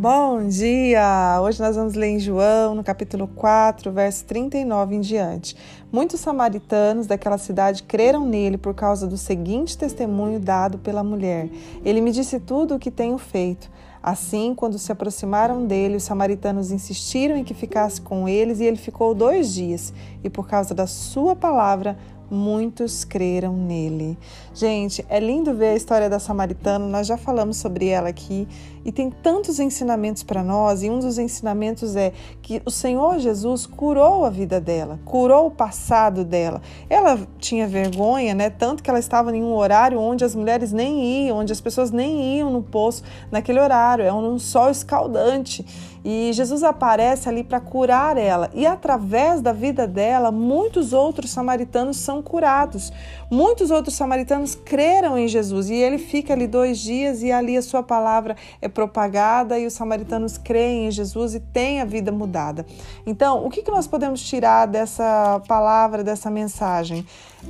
Bom dia! Hoje nós vamos ler em João, no capítulo 4, verso 39 em diante. Muitos samaritanos daquela cidade creram nele por causa do seguinte testemunho dado pela mulher: Ele me disse tudo o que tenho feito. Assim, quando se aproximaram dele, os samaritanos insistiram em que ficasse com eles e ele ficou dois dias. E por causa da sua palavra, muitos creram nele. Gente, é lindo ver a história da samaritana, nós já falamos sobre ela aqui e tem tantos ensinamentos para nós, e um dos ensinamentos é que o Senhor Jesus curou a vida dela, curou o passado dela. Ela tinha vergonha, né, tanto que ela estava em um horário onde as mulheres nem iam, onde as pessoas nem iam no poço naquele horário, é um sol escaldante. E Jesus aparece ali para curar ela. E através da vida dela, muitos outros samaritanos são curados. Muitos outros samaritanos creram em Jesus. E ele fica ali dois dias e ali a sua palavra é propagada e os samaritanos creem em Jesus e têm a vida mudada. Então, o que, nós podemos tirar dessa palavra, dessa mensagem?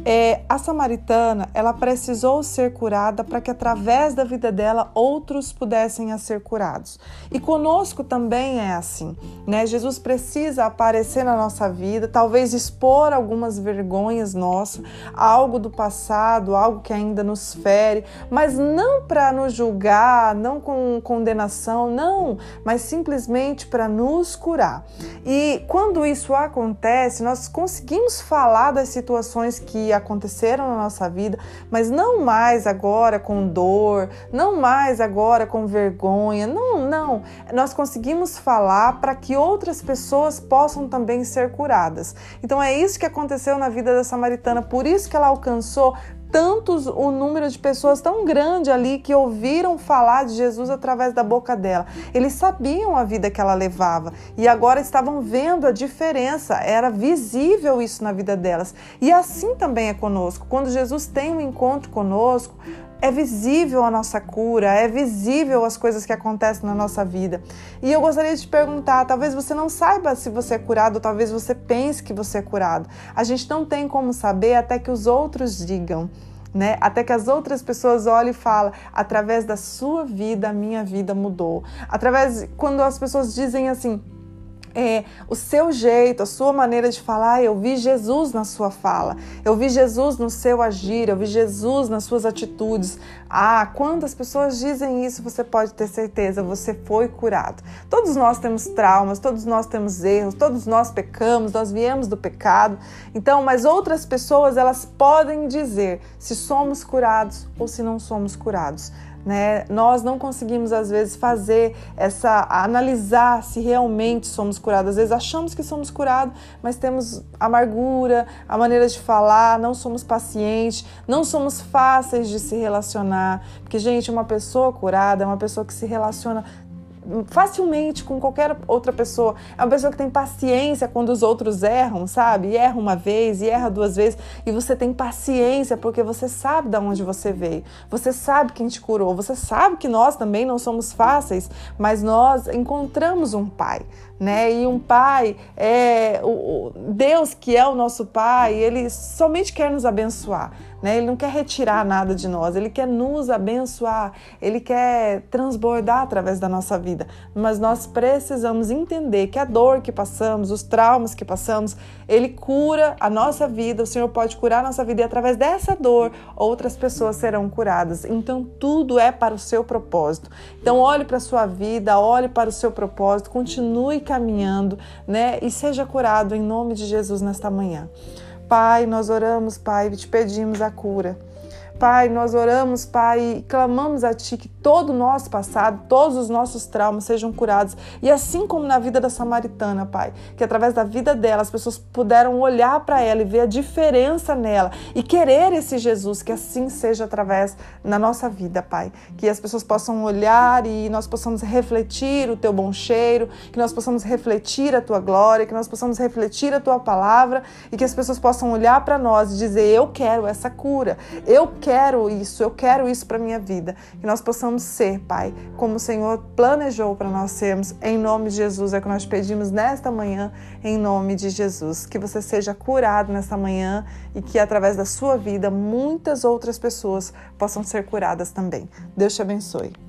É, a samaritana, ela precisou ser curada para que através da vida dela outros pudessem ser curados. E conosco também é assim, né? Jesus precisa aparecer na nossa vida, talvez expor algumas vergonhas nossas, algo do passado, algo que ainda nos fere, mas não para nos julgar, não com condenação, não, mas simplesmente para nos curar. E quando isso acontece, nós conseguimos falar das situações que que aconteceram na nossa vida, mas não mais agora com dor, não mais agora com vergonha. Não, não. Nós conseguimos falar para que outras pessoas possam também ser curadas. Então é isso que aconteceu na vida da samaritana, por isso que ela alcançou tantos o número de pessoas tão grande ali que ouviram falar de Jesus através da boca dela. Eles sabiam a vida que ela levava e agora estavam vendo a diferença, era visível isso na vida delas. E assim também é conosco. Quando Jesus tem um encontro conosco, é visível a nossa cura, é visível as coisas que acontecem na nossa vida. E eu gostaria de te perguntar: talvez você não saiba se você é curado, talvez você pense que você é curado. A gente não tem como saber até que os outros digam. Né? Até que as outras pessoas olhem e falem, através da sua vida, a minha vida mudou. Através, quando as pessoas dizem assim, é, o seu jeito, a sua maneira de falar. Eu vi Jesus na sua fala, eu vi Jesus no seu agir, eu vi Jesus nas suas atitudes. Ah, quantas pessoas dizem isso, você pode ter certeza, você foi curado. Todos nós temos traumas, todos nós temos erros, todos nós pecamos, nós viemos do pecado. Então, mas outras pessoas, elas podem dizer se somos curados ou se não somos curados né? Nós não conseguimos às vezes fazer essa analisar se realmente somos curados. Às vezes achamos que somos curados, mas temos amargura, a maneira de falar, não somos pacientes, não somos fáceis de se relacionar. Porque gente, uma pessoa curada é uma pessoa que se relaciona facilmente com qualquer outra pessoa. É uma pessoa que tem paciência quando os outros erram, sabe? E erra uma vez, e erra duas vezes, e você tem paciência porque você sabe de onde você veio. Você sabe quem te curou. Você sabe que nós também não somos fáceis, mas nós encontramos um pai né? E um pai é o, Deus que é o nosso pai, ele somente quer nos abençoar, né? Ele não quer retirar nada de nós, ele quer nos abençoar, ele quer transbordar através da nossa vida. Mas nós precisamos entender que a dor que passamos, os traumas que passamos, ele cura a nossa vida, o Senhor pode curar a nossa vida e através dessa dor outras pessoas serão curadas. Então tudo é para o seu propósito. Então olhe para a sua vida, olhe para o seu propósito, continue caminhando, né? E seja curado em nome de Jesus nesta manhã. Pai, nós oramos, Pai, e te pedimos a cura. Pai, nós oramos, Pai, e clamamos a Ti que todo o nosso passado, todos os nossos traumas sejam curados. E assim como na vida da samaritana, Pai, que através da vida dela as pessoas puderam olhar para ela e ver a diferença nela e querer esse Jesus, que assim seja através na nossa vida, Pai. Que as pessoas possam olhar e nós possamos refletir o Teu bom cheiro, que nós possamos refletir a Tua glória, que nós possamos refletir a Tua palavra e que as pessoas possam olhar para nós e dizer: Eu quero essa cura, eu quero quero isso, eu quero isso para minha vida. Que nós possamos ser, Pai, como o Senhor planejou para nós sermos. Em nome de Jesus é que nós pedimos nesta manhã, em nome de Jesus. Que você seja curado nesta manhã e que através da sua vida muitas outras pessoas possam ser curadas também. Deus te abençoe.